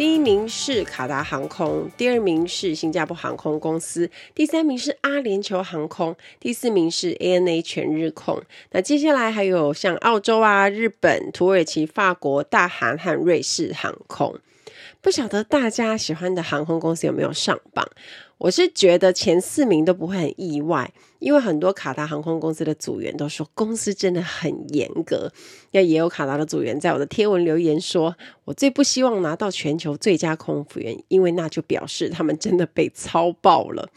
第一名是卡达航空，第二名是新加坡航空公司，第三名是阿联酋航空，第四名是 ANA 全日空。那接下来还有像澳洲啊、日本、土耳其、法国、大韩和瑞士航空。不晓得大家喜欢的航空公司有没有上榜？我是觉得前四名都不会很意外，因为很多卡达航空公司的组员都说公司真的很严格。那也有卡达的组员在我的贴文留言说，我最不希望拿到全球最佳空服员，因为那就表示他们真的被操爆了。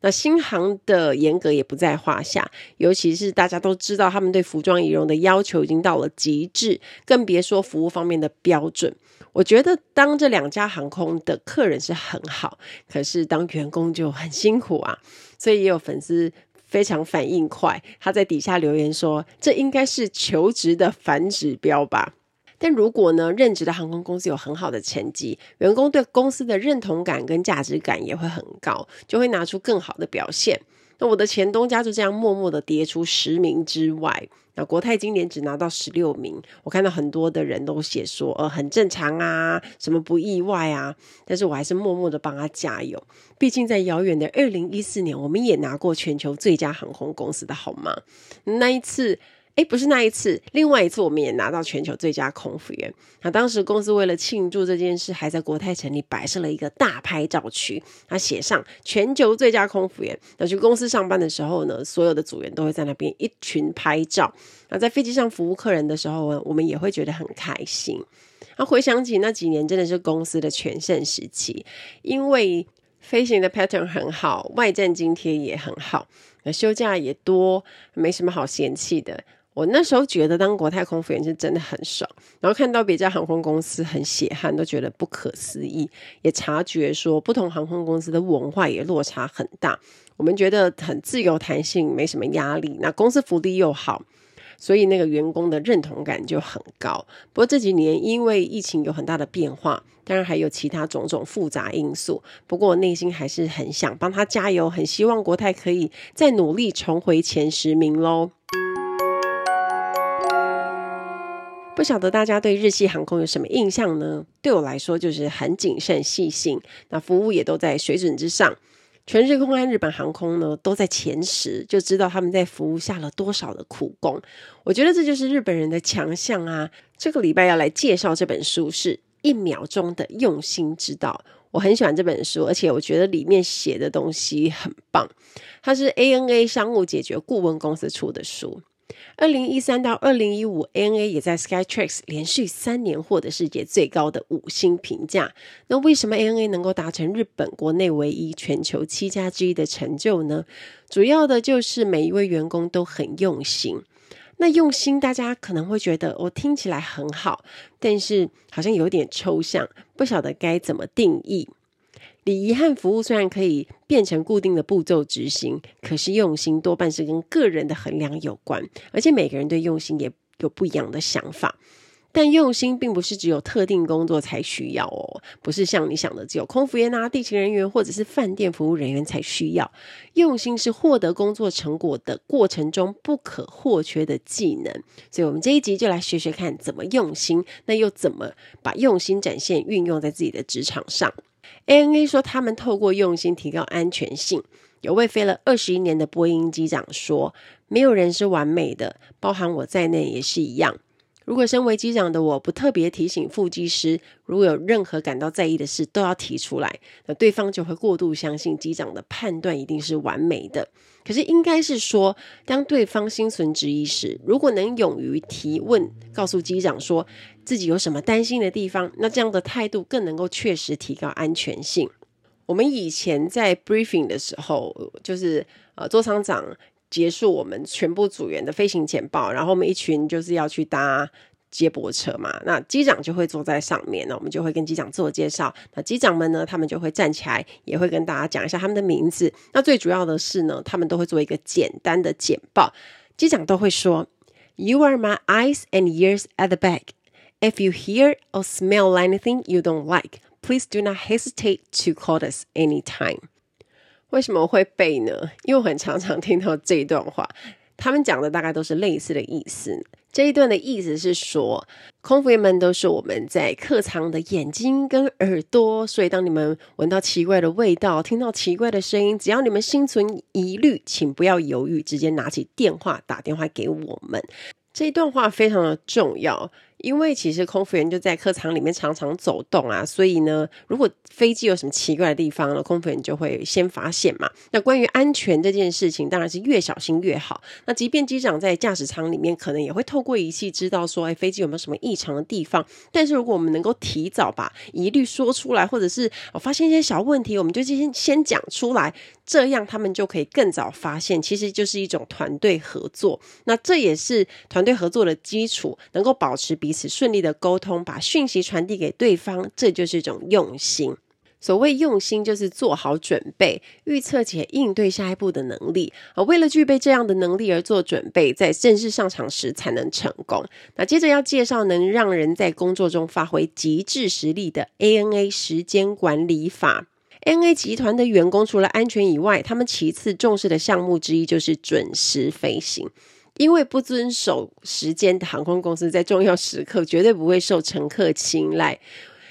那新航的严格也不在话下，尤其是大家都知道他们对服装仪容的要求已经到了极致，更别说服务方面的标准。我觉得当这两家航空的客人是很好，可是当员工就很辛苦啊。所以也有粉丝非常反应快，他在底下留言说：“这应该是求职的反指标吧？”但如果呢，任职的航空公司有很好的成绩，员工对公司的认同感跟价值感也会很高，就会拿出更好的表现。那我的前东家就这样默默的跌出十名之外。那国泰今年只拿到十六名，我看到很多的人都写说，呃，很正常啊，什么不意外啊。但是我还是默默的帮他加油，毕竟在遥远的二零一四年，我们也拿过全球最佳航空公司的好吗？那一次。诶，不是那一次，另外一次我们也拿到全球最佳空服员。那当时公司为了庆祝这件事，还在国泰城里摆设了一个大拍照区，他写上全球最佳空服员。那去公司上班的时候呢，所有的组员都会在那边一群拍照。那在飞机上服务客人的时候呢，我们也会觉得很开心。那回想起那几年，真的是公司的全盛时期，因为飞行的 pattern 很好，外站津贴也很好，那休假也多，没什么好嫌弃的。我那时候觉得当国泰空服员是真的很爽，然后看到别家航空公司很血汗，都觉得不可思议。也察觉说不同航空公司的文化也落差很大。我们觉得很自由弹性，没什么压力，那公司福利又好，所以那个员工的认同感就很高。不过这几年因为疫情有很大的变化，当然还有其他种种复杂因素。不过我内心还是很想帮他加油，很希望国泰可以再努力重回前十名喽。不晓得大家对日系航空有什么印象呢？对我来说，就是很谨慎细心，那服务也都在水准之上。全日空和日本航空呢，都在前十，就知道他们在服务下了多少的苦功。我觉得这就是日本人的强项啊！这个礼拜要来介绍这本书是《一秒钟的用心之道》，我很喜欢这本书，而且我觉得里面写的东西很棒。它是 ANA 商务解决顾问公司出的书。二零一三到二零一五，ANA 也在 Skytrax 连续三年获得世界最高的五星评价。那为什么 ANA 能够达成日本国内唯一、全球七家之一的成就呢？主要的就是每一位员工都很用心。那用心，大家可能会觉得我听起来很好，但是好像有点抽象，不晓得该怎么定义。礼仪和服务虽然可以变成固定的步骤执行，可是用心多半是跟个人的衡量有关，而且每个人对用心也有不一样的想法。但用心并不是只有特定工作才需要哦，不是像你想的只有空服员啊、地勤人员或者是饭店服务人员才需要。用心是获得工作成果的过程中不可或缺的技能，所以我们这一集就来学学看怎么用心，那又怎么把用心展现运用在自己的职场上。ANA 说，他们透过用心提高安全性。有位飞了二十一年的波音机长说：“没有人是完美的，包含我在内也是一样。”如果身为机长的我不特别提醒副机师，如果有任何感到在意的事，都要提出来，那对方就会过度相信机长的判断一定是完美的。可是应该是说，当对方心存质疑时，如果能勇于提问，告诉机长说自己有什么担心的地方，那这样的态度更能够确实提高安全性。我们以前在 briefing 的时候，就是呃，座舱长。结束我们全部组员的飞行简报，然后我们一群就是要去搭接驳车嘛，那机长就会坐在上面，那我们就会跟机长自我介绍。那机长们呢，他们就会站起来，也会跟大家讲一下他们的名字。那最主要的是呢，他们都会做一个简单的简报。机长都会说：“You are my eyes and ears at the back. If you hear or smell anything you don't like, please do not hesitate to call us anytime.” 为什么会背呢？因为我很常常听到这一段话。他们讲的大概都是类似的意思。这一段的意思是说，空服员们都是我们在客舱的眼睛跟耳朵，所以当你们闻到奇怪的味道、听到奇怪的声音，只要你们心存疑虑，请不要犹豫，直接拿起电话打电话给我们。这一段话非常的重要。因为其实空服员就在客舱里面常常走动啊，所以呢，如果飞机有什么奇怪的地方呢，空服员就会先发现嘛。那关于安全这件事情，当然是越小心越好。那即便机长在驾驶舱里面，可能也会透过仪器知道说，哎，飞机有没有什么异常的地方。但是如果我们能够提早把疑虑说出来，或者是我发现一些小问题，我们就先先讲出来，这样他们就可以更早发现。其实就是一种团队合作。那这也是团队合作的基础，能够保持彼。彼此顺利的沟通，把讯息传递给对方，这就是一种用心。所谓用心，就是做好准备、预测且应对下一步的能力。啊为了具备这样的能力而做准备，在正式上场时才能成功。那接着要介绍能让人在工作中发挥极致实力的 ANA 时间管理法。ANA 集团的员工除了安全以外，他们其次重视的项目之一就是准时飞行。因为不遵守时间的航空公司，在重要时刻绝对不会受乘客青睐。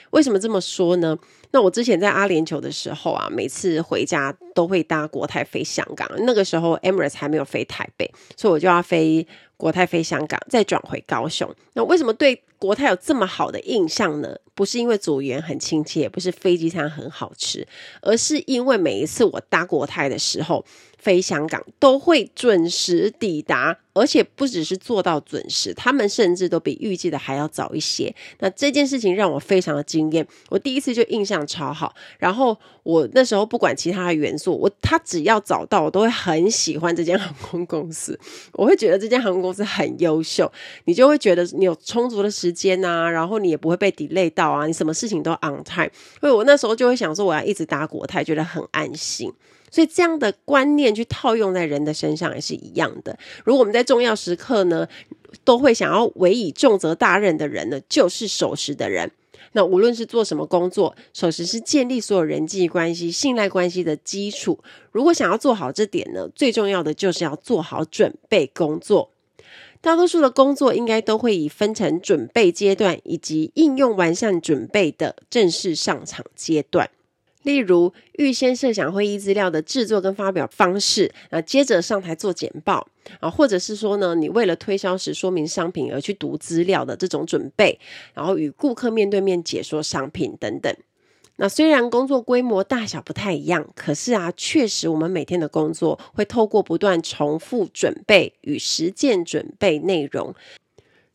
为什么这么说呢？那我之前在阿联酋的时候啊，每次回家都会搭国泰飞香港。那个时候 Emirates 还没有飞台北，所以我就要飞国泰飞香港，再转回高雄。那为什么对国泰有这么好的印象呢？不是因为组员很亲切，也不是飞机餐很好吃，而是因为每一次我搭国泰的时候，飞香港都会准时抵达，而且不只是做到准时，他们甚至都比预计的还要早一些。那这件事情让我非常的惊艳，我第一次就印象超好。然后我那时候不管其他的元素，我他只要早到，我都会很喜欢这间航空公司。我会觉得这间航空公司很优秀，你就会觉得你有充足的时间啊，然后你也不会被 delay 到啊，你什么事情都 on time。所以我那时候就会想说，我要一直搭国泰，觉得很安心。所以这样的观念去套用在人的身上也是一样的。如果我们在重要时刻呢，都会想要委以重责大任的人呢，就是守时的人。那无论是做什么工作，守时是建立所有人际关系、信赖关系的基础。如果想要做好这点呢，最重要的就是要做好准备工作。大多数的工作应该都会以分成准备阶段以及应用完善准备的正式上场阶段。例如，预先设想会议资料的制作跟发表方式，啊，接着上台做简报，啊，或者是说呢，你为了推销时说明商品而去读资料的这种准备，然后与顾客面对面解说商品等等。那虽然工作规模大小不太一样，可是啊，确实我们每天的工作会透过不断重复准备与实践准备内容。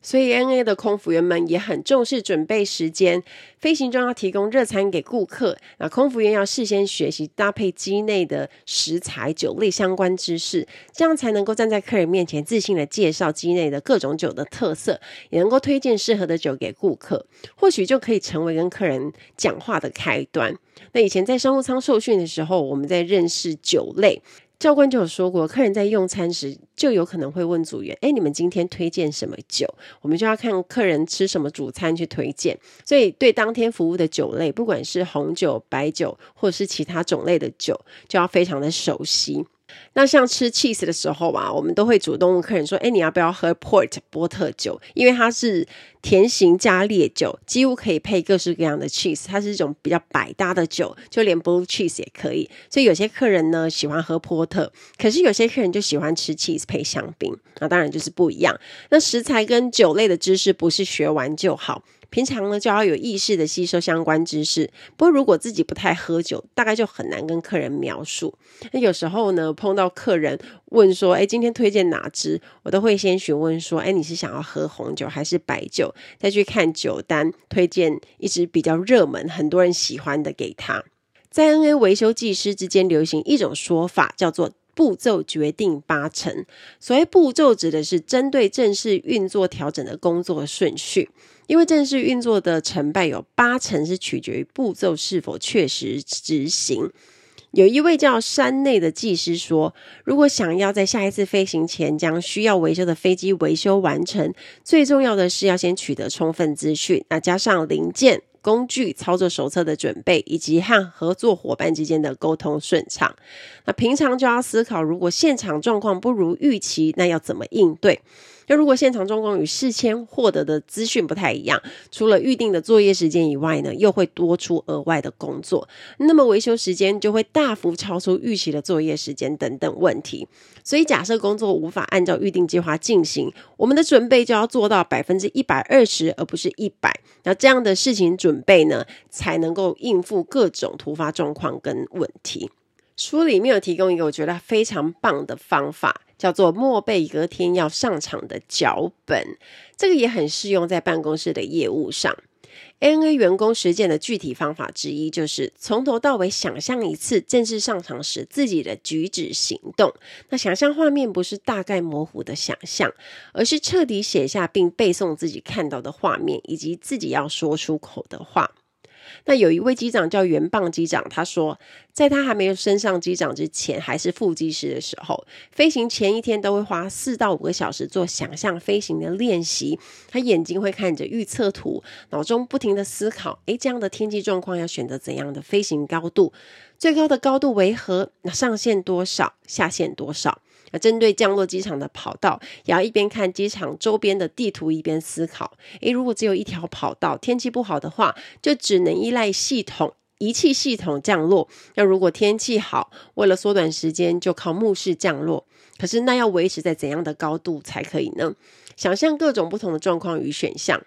所以，N A 的空服员们也很重视准备时间。飞行中要提供热餐给顾客，那空服员要事先学习搭配机内的食材、酒类相关知识，这样才能够站在客人面前自信地介绍机内的各种酒的特色，也能够推荐适合的酒给顾客，或许就可以成为跟客人讲话的开端。那以前在商务舱受训的时候，我们在认识酒类。教官就有说过，客人在用餐时就有可能会问组员：“哎，你们今天推荐什么酒？”我们就要看客人吃什么主餐去推荐。所以，对当天服务的酒类，不管是红酒、白酒，或者是其他种类的酒，就要非常的熟悉。那像吃 cheese 的时候啊，我们都会主动问客人说：“哎，你要不要喝 port 波特酒？因为它是甜型加烈酒，几乎可以配各式各样的 cheese，它是一种比较百搭的酒，就连 blue cheese 也可以。所以有些客人呢喜欢喝波特，可是有些客人就喜欢吃 cheese 配香槟，那当然就是不一样。那食材跟酒类的知识不是学完就好。”平常呢，就要有意识的吸收相关知识。不过，如果自己不太喝酒，大概就很难跟客人描述。那有时候呢，碰到客人问说：“哎，今天推荐哪支？”我都会先询问说：“哎，你是想要喝红酒还是白酒？”再去看酒单，推荐一支比较热门、很多人喜欢的给他。在 N A 维修技师之间流行一种说法，叫做步骤决定八成。所谓步骤指的是针对正式运作调整的工作顺序，因为正式运作的成败有八成是取决于步骤是否确实执行。有一位叫山内的技师说，如果想要在下一次飞行前将需要维修的飞机维修完成，最重要的是要先取得充分资讯，那加上零件、工具、操作手册的准备，以及和合作伙伴之间的沟通顺畅。那平常就要思考，如果现场状况不如预期，那要怎么应对？那如果现场状况与事先获得的资讯不太一样，除了预定的作业时间以外呢，又会多出额外的工作，那么维修时间就会大幅超出预期的作业时间等等问题。所以假设工作无法按照预定计划进行，我们的准备就要做到百分之一百二十，而不是一百。那这样的事情准备呢，才能够应付各种突发状况跟问题。书里面有提供一个我觉得非常棒的方法。叫做默背隔天要上场的脚本，这个也很适用在办公室的业务上。ANA 员工实践的具体方法之一，就是从头到尾想象一次正式上场时自己的举止行动。那想象画面不是大概模糊的想象，而是彻底写下并背诵自己看到的画面，以及自己要说出口的话。那有一位机长叫原棒机长，他说，在他还没有升上机长之前，还是副机师的时候，飞行前一天都会花四到五个小时做想象飞行的练习。他眼睛会看着预测图，脑中不停地思考：诶，这样的天气状况要选择怎样的飞行高度？最高的高度为何？那上限多少？下限多少？针对降落机场的跑道，也要一边看机场周边的地图，一边思考：诶，如果只有一条跑道，天气不好的话，就只能依赖系统仪器系统降落。那如果天气好，为了缩短时间，就靠目视降落。可是那要维持在怎样的高度才可以呢？想象各种不同的状况与选项。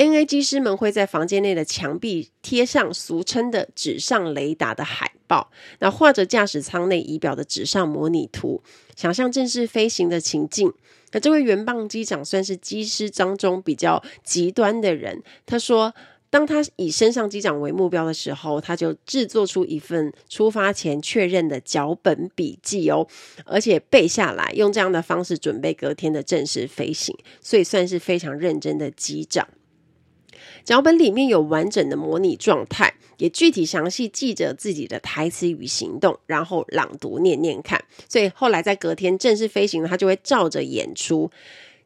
N A 机师们会在房间内的墙壁贴上俗称的纸上雷达的海报，那画着驾驶舱内仪表的纸上模拟图，想象正式飞行的情境。那这位原棒机长算是机师当中比较极端的人。他说，当他以升上机长为目标的时候，他就制作出一份出发前确认的脚本笔记哦，而且背下来，用这样的方式准备隔天的正式飞行，所以算是非常认真的机长。脚本里面有完整的模拟状态，也具体详细记着自己的台词与行动，然后朗读念念看。所以后来在隔天正式飞行，他就会照着演出。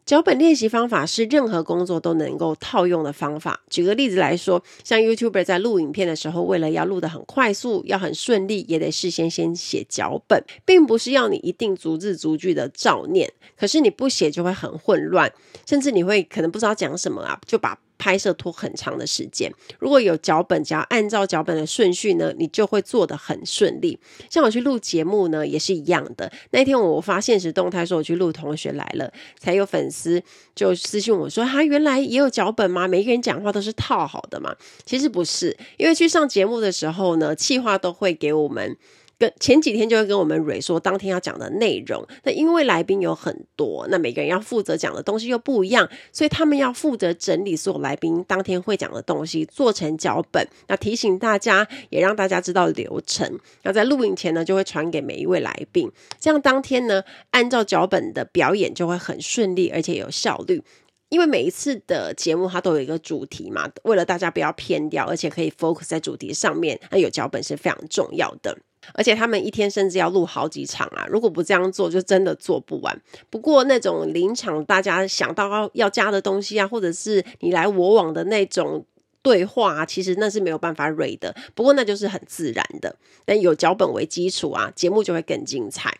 脚本练习方法是任何工作都能够套用的方法。举个例子来说，像 YouTuber 在录影片的时候，为了要录得很快速，要很顺利，也得事先先写脚本，并不是要你一定逐字逐句的照念。可是你不写就会很混乱，甚至你会可能不知道讲什么啊，就把拍摄拖很长的时间。如果有脚本，只要按照脚本的顺序呢，你就会做得很顺利。像我去录节目呢，也是一样的。那天我发现实动态说我去录《同学来了》，才有粉丝就私信我说：“他原来也有脚本吗？每一个人讲话都是套好的吗？”其实不是，因为去上节目的时候呢，企划都会给我们。跟前几天就会跟我们蕊说当天要讲的内容，那因为来宾有很多，那每个人要负责讲的东西又不一样，所以他们要负责整理所有来宾当天会讲的东西，做成脚本，那提醒大家，也让大家知道流程。那在录影前呢，就会传给每一位来宾，这样当天呢，按照脚本的表演就会很顺利，而且有效率。因为每一次的节目它都有一个主题嘛，为了大家不要偏掉，而且可以 focus 在主题上面，那有脚本是非常重要的。而且他们一天甚至要录好几场啊！如果不这样做，就真的做不完。不过那种临场大家想到要加的东西啊，或者是你来我往的那种对话啊，其实那是没有办法 read 的。不过那就是很自然的。但有脚本为基础啊，节目就会更精彩。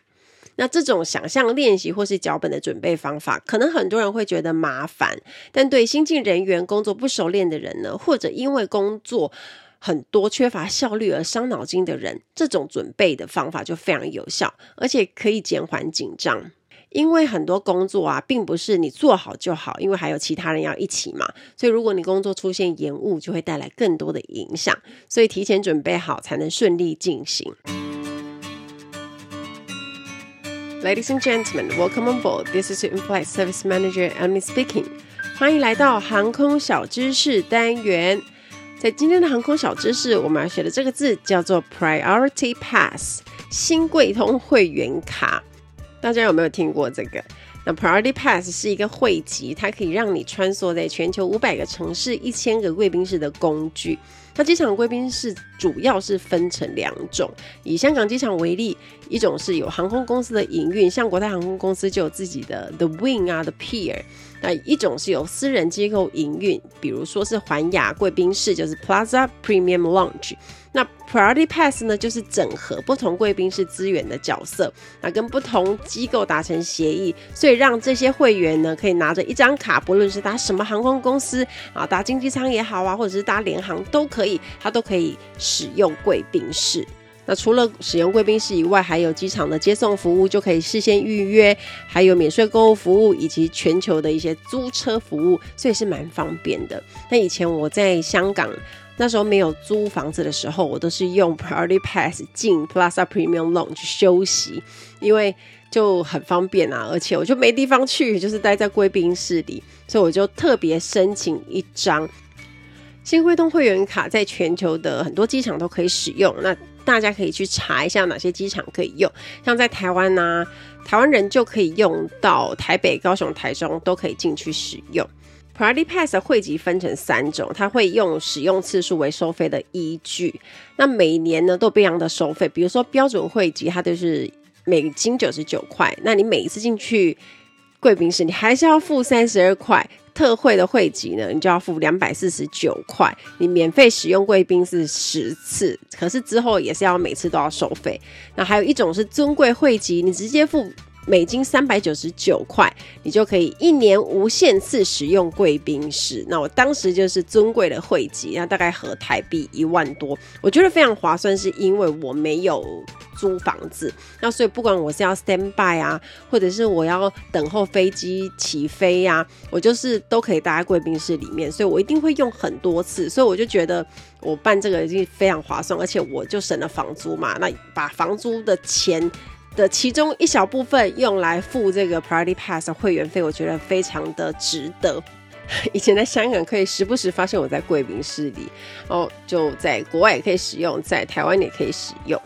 那这种想象练习或是脚本的准备方法，可能很多人会觉得麻烦，但对新进人员、工作不熟练的人呢，或者因为工作很多缺乏效率而伤脑筋的人，这种准备的方法就非常有效，而且可以减缓紧张。因为很多工作啊，并不是你做好就好，因为还有其他人要一起嘛。所以如果你工作出现延误，就会带来更多的影响。所以提前准备好，才能顺利进行。Ladies and gentlemen, welcome on board. This is In-Flight Service Manager Emily speaking. 欢迎来到航空小知识单元。在今天的航空小知识，我们要学的这个字叫做 Priority Pass。新贵通会员卡，大家有没有听过这个？那 Priority Pass 是一个汇集，它可以让你穿梭在全球五百个城市、一千个贵宾室的工具。那机场贵宾室主要是分成两种，以香港机场为例，一种是有航空公司的营运，像国泰航空公司就有自己的 The Wing 啊，The Pier。那一种是由私人机构营运，比如说是环亚贵宾室，就是 Plaza Premium Lounge。那 Priority Pass 呢，就是整合不同贵宾室资源的角色，那跟不同机构达成协议，所以让这些会员呢，可以拿着一张卡，不论是搭什么航空公司啊，搭经济舱也好啊，或者是搭联航都可以，它都可以使用贵宾室。那除了使用贵宾室以外，还有机场的接送服务，就可以事先预约，还有免税购物服务，以及全球的一些租车服务，所以是蛮方便的。那以前我在香港那时候没有租房子的时候，我都是用 Priority Pass 进 Plaza Premium Lounge 休息，因为就很方便啊，而且我就没地方去，就是待在贵宾室里，所以我就特别申请一张新贵通会员卡，在全球的很多机场都可以使用。那大家可以去查一下哪些机场可以用，像在台湾啊，台湾人就可以用到台北、高雄、台中都可以进去使用。Priority Pass 的会籍分成三种，它会用使用次数为收费的依据。那每年呢都不一样的收费，比如说标准会籍它就是美金九十九块，那你每一次进去贵宾室，你还是要付三十二块。特惠的会籍呢，你就要付两百四十九块，你免费使用贵宾是十次，可是之后也是要每次都要收费。那还有一种是尊贵会籍，你直接付美金三百九十九块，你就可以一年无限次使用贵宾室。那我当时就是尊贵的会籍，那大概合台币一万多，我觉得非常划算，是因为我没有。租房子，那所以不管我是要 stand by 啊，或者是我要等候飞机起飞呀、啊，我就是都可以待在贵宾室里面，所以我一定会用很多次，所以我就觉得我办这个已经非常划算，而且我就省了房租嘛，那把房租的钱的其中一小部分用来付这个 Priority Pass 会员费，我觉得非常的值得。以前在香港可以时不时发现我在贵宾室里，哦，就在国外也可以使用，在台湾也可以使用。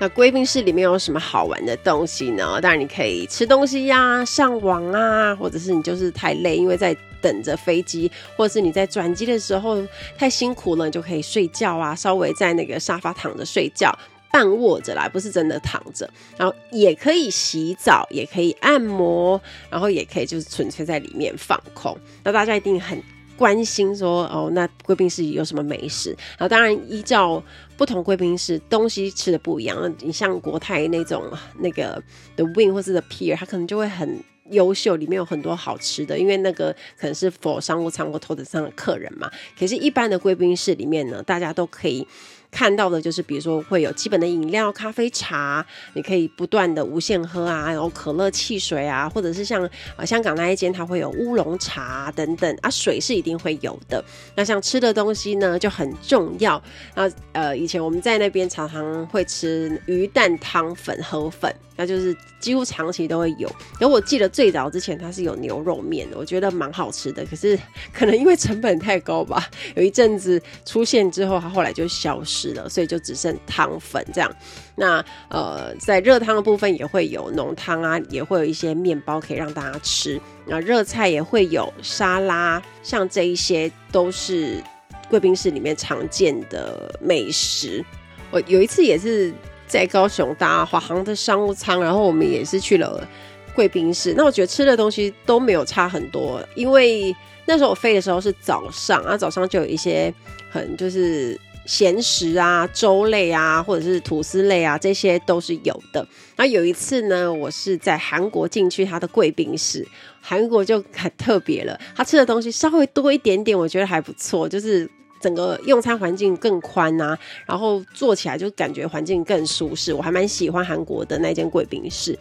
那贵宾室里面有什么好玩的东西呢？当然你可以吃东西呀、上网啊，或者是你就是太累，因为在等着飞机，或者是你在转机的时候太辛苦了，你就可以睡觉啊，稍微在那个沙发躺着睡觉，半卧着来，不是真的躺着。然后也可以洗澡，也可以按摩，然后也可以就是纯粹在里面放空。那大家一定很。关心说哦，那贵宾室有什么美食？然后当然依照不同贵宾室东西吃的不一样。你像国泰那种那个 The Wing 或是 The Pier，它可能就会很优秀，里面有很多好吃的，因为那个可能是否商务舱或头等舱的客人嘛。可是，一般的贵宾室里面呢，大家都可以。看到的就是，比如说会有基本的饮料、咖啡、茶，你可以不断的无限喝啊，然后可乐、汽水啊，或者是像啊香港那一间，它会有乌龙茶等等啊，水是一定会有的。那像吃的东西呢，就很重要。那呃，以前我们在那边常常会吃鱼蛋汤粉、河粉。那就是几乎长期都会有，然后我记得最早之前它是有牛肉面的，我觉得蛮好吃的。可是 可能因为成本太高吧，有一阵子出现之后，它后来就消失了，所以就只剩汤粉这样。那呃，在热汤的部分也会有浓汤啊，也会有一些面包可以让大家吃。那热菜也会有沙拉，像这一些都是贵宾室里面常见的美食。我有一次也是。在高雄搭华航的商务舱，然后我们也是去了贵宾室。那我觉得吃的东西都没有差很多，因为那时候我飞的时候是早上啊，早上就有一些很就是咸食啊、粥类啊，或者是吐司类啊，这些都是有的。然后有一次呢，我是在韩国进去他的贵宾室，韩国就很特别了，他吃的东西稍微多一点点，我觉得还不错，就是。整个用餐环境更宽啊，然后坐起来就感觉环境更舒适，我还蛮喜欢韩国的那间贵宾室。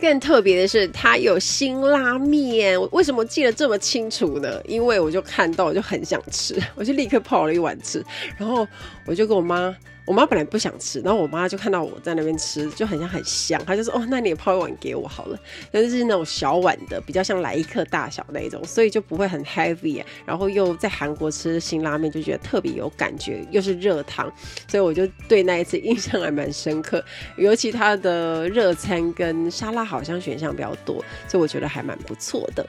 更特别的是，它有辛拉面。我为什么记得这么清楚呢？因为我就看到，我就很想吃，我就立刻泡了一碗吃。然后我就跟我妈，我妈本来不想吃，然后我妈就看到我在那边吃，就很像很香，她就说：“哦，那你也泡一碗给我好了。”但是那种小碗的，比较像来一客大小那种，所以就不会很 heavy。然后又在韩国吃辛拉面，就觉得特别有感觉，又是热汤，所以我就对那一次印象还蛮深刻。尤其它的热餐跟沙拉好像选项比较多，所以我觉得还蛮不错的。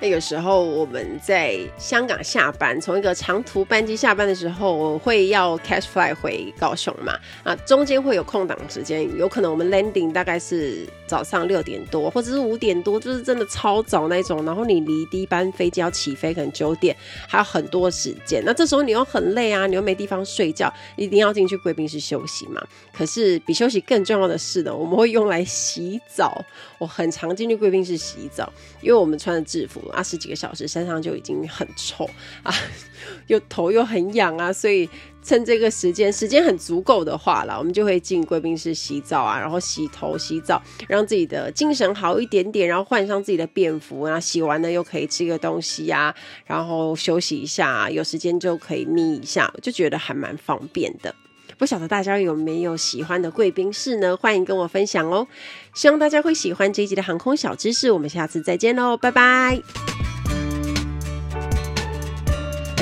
那有时候我们在香港下班，从一个长途班机下班的时候，我会要 cash flight 回高雄嘛，啊，中间会有空档时间，有可能我们 landing 大概是早上六点多，或者是五点多，就是真的超早那种。然后你离第一班飞机要起飞，可能九点，还有很多时间。那这时候你又很累啊，你又没地方睡觉，一定要进去贵宾室休息嘛。可是比休息更重要的是呢，我们会用来洗澡。我很常进去贵宾室洗澡，因为我们穿的制服。二十几个小时，身上就已经很臭啊，又头又很痒啊，所以趁这个时间，时间很足够的话啦，我们就会进贵宾室洗澡啊，然后洗头、洗澡，让自己的精神好一点点，然后换上自己的便服，然后洗完了又可以吃个东西呀、啊，然后休息一下，有时间就可以眯一下，就觉得还蛮方便的。不晓得大家有没有喜欢的贵宾室呢？欢迎跟我分享哦！希望大家会喜欢这一集的航空小知识。我们下次再见喽，拜拜！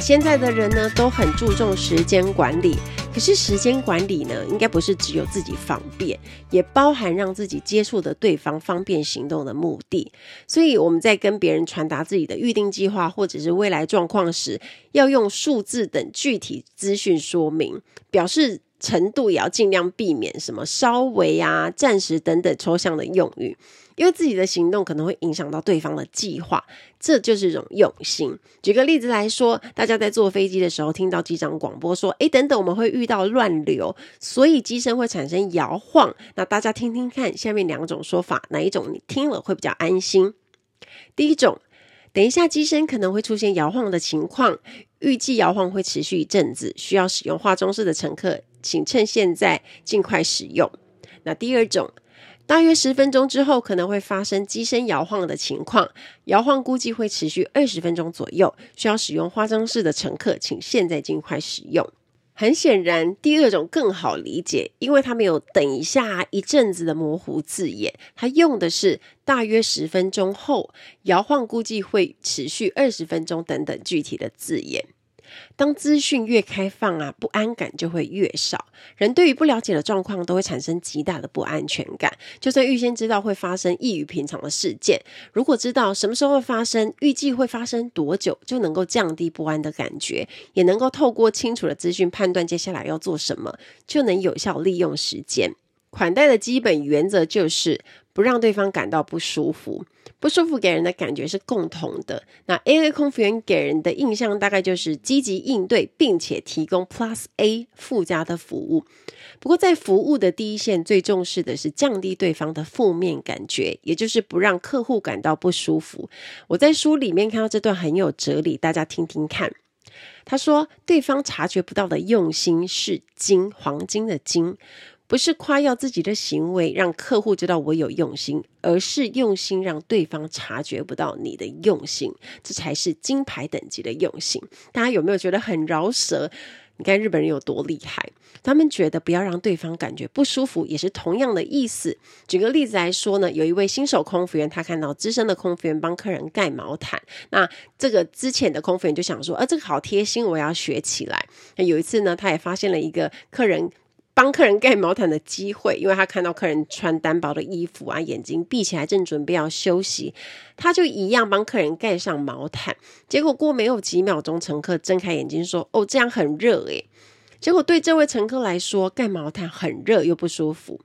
现在的人呢都很注重时间管理，可是时间管理呢，应该不是只有自己方便，也包含让自己接触的对方方便行动的目的。所以我们在跟别人传达自己的预定计划或者是未来状况时，要用数字等具体资讯说明，表示。程度也要尽量避免什么稍微啊、暂时等等抽象的用语，因为自己的行动可能会影响到对方的计划，这就是一种用心。举个例子来说，大家在坐飞机的时候听到机长广播说：“诶，等等，我们会遇到乱流，所以机身会产生摇晃。”那大家听听看，下面两种说法，哪一种你听了会比较安心？第一种，等一下机身可能会出现摇晃的情况，预计摇晃会持续一阵子，需要使用化妆室的乘客。请趁现在尽快使用。那第二种，大约十分钟之后可能会发生机身摇晃的情况，摇晃估计会持续二十分钟左右，需要使用化妆室的乘客，请现在尽快使用。很显然，第二种更好理解，因为它没有等一下一阵子的模糊字眼，它用的是大约十分钟后，摇晃估计会持续二十分钟等等具体的字眼。当资讯越开放啊，不安感就会越少。人对于不了解的状况都会产生极大的不安全感。就算预先知道会发生异于平常的事件，如果知道什么时候会发生，预计会发生多久，就能够降低不安的感觉，也能够透过清楚的资讯判断接下来要做什么，就能有效利用时间。款待的基本原则就是不让对方感到不舒服。不舒服给人的感觉是共同的。那 A A 空服员给人的印象大概就是积极应对，并且提供 Plus A 附加的服务。不过在服务的第一线，最重视的是降低对方的负面感觉，也就是不让客户感到不舒服。我在书里面看到这段很有哲理，大家听听看。他说，对方察觉不到的用心是金，黄金的金。不是夸耀自己的行为让客户知道我有用心，而是用心让对方察觉不到你的用心，这才是金牌等级的用心。大家有没有觉得很饶舌？你看日本人有多厉害，他们觉得不要让对方感觉不舒服，也是同样的意思。举个例子来说呢，有一位新手空服员，他看到资深的空服员帮客人盖毛毯，那这个之前的空服员就想说，啊，这个好贴心，我要学起来。那有一次呢，他也发现了一个客人。帮客人盖毛毯的机会，因为他看到客人穿单薄的衣服啊，眼睛闭起来，正准备要休息，他就一样帮客人盖上毛毯。结果过没有几秒钟，乘客睁开眼睛说：“哦，这样很热诶。”结果对这位乘客来说，盖毛毯很热又不舒服。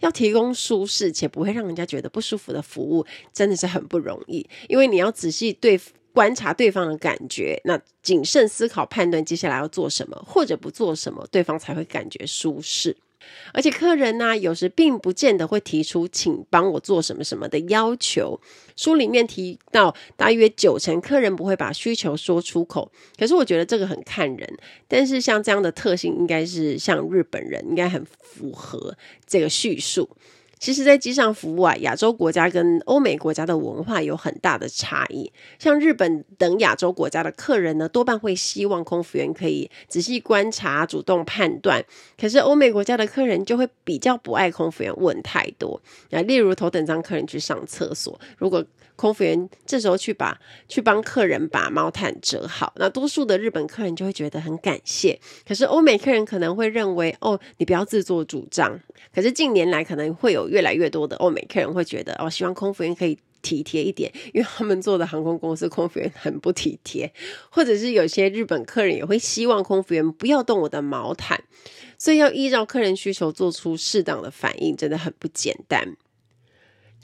要提供舒适且不会让人家觉得不舒服的服务，真的是很不容易，因为你要仔细对。观察对方的感觉，那谨慎思考判断接下来要做什么或者不做什么，对方才会感觉舒适。而且客人呢、有时并不见得会提出请帮我做什么什么的要求。书里面提到，大约九成客人不会把需求说出口。可是我觉得这个很看人，但是像这样的特性，应该是像日本人应该很符合这个叙述。其实，在机上服务啊，亚洲国家跟欧美国家的文化有很大的差异。像日本等亚洲国家的客人呢，多半会希望空服员可以仔细观察、主动判断。可是欧美国家的客人就会比较不爱空服员问太多。啊，例如头等舱客人去上厕所，如果空服员这时候去把去帮客人把毛毯折好，那多数的日本客人就会觉得很感谢。可是欧美客人可能会认为，哦，你不要自作主张。可是近年来可能会有越来越多的欧美客人会觉得，哦，希望空服员可以体贴一点，因为他们做的航空公司空服员很不体贴，或者是有些日本客人也会希望空服员不要动我的毛毯，所以要依照客人需求做出适当的反应，真的很不简单。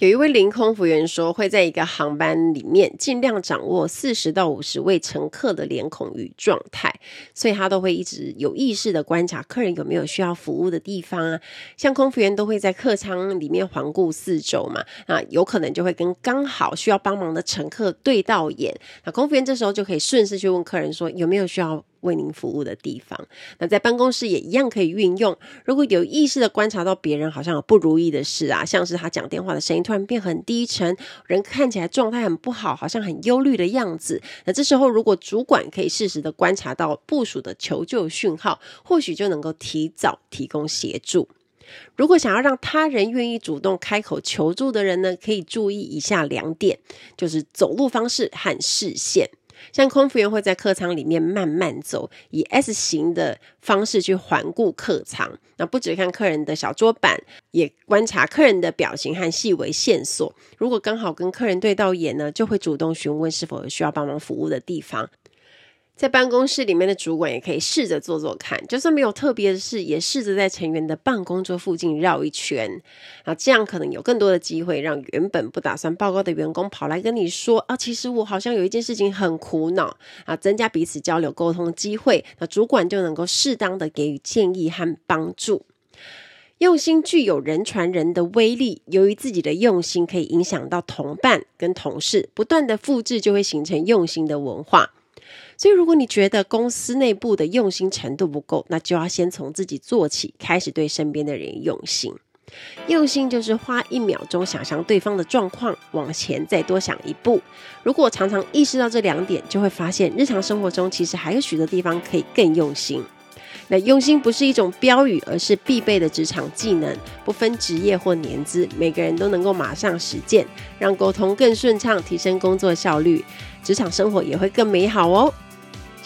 有一位林空服员说，会在一个航班里面尽量掌握四十到五十位乘客的脸孔与状态，所以他都会一直有意识的观察客人有没有需要服务的地方啊。像空服员都会在客舱里面环顾四周嘛，那有可能就会跟刚好需要帮忙的乘客对到眼，那空服员这时候就可以顺势去问客人说有没有需要为您服务的地方，那在办公室也一样可以运用。如果有意识的观察到别人好像有不如意的事啊，像是他讲电话的声音突然变很低沉，人看起来状态很不好，好像很忧虑的样子。那这时候如果主管可以适时的观察到部属的求救讯号，或许就能够提早提供协助。如果想要让他人愿意主动开口求助的人呢，可以注意以下两点，就是走路方式和视线。像空服员会在客舱里面慢慢走，以 S 型的方式去环顾客舱。那不只看客人的小桌板，也观察客人的表情和细微线索。如果刚好跟客人对到眼呢，就会主动询问是否有需要帮忙服务的地方。在办公室里面的主管也可以试着做做看，就算没有特别的事，也试着在成员的办公桌附近绕一圈，啊，这样可能有更多的机会让原本不打算报告的员工跑来跟你说啊，其实我好像有一件事情很苦恼啊，增加彼此交流沟通的机会，那主管就能够适当的给予建议和帮助。用心具有人传人的威力，由于自己的用心可以影响到同伴跟同事，不断的复制就会形成用心的文化。所以，如果你觉得公司内部的用心程度不够，那就要先从自己做起，开始对身边的人用心。用心就是花一秒钟想象对方的状况，往前再多想一步。如果常常意识到这两点，就会发现日常生活中其实还有许多地方可以更用心。那用心不是一种标语，而是必备的职场技能，不分职业或年资，每个人都能够马上实践，让沟通更顺畅，提升工作效率，职场生活也会更美好哦。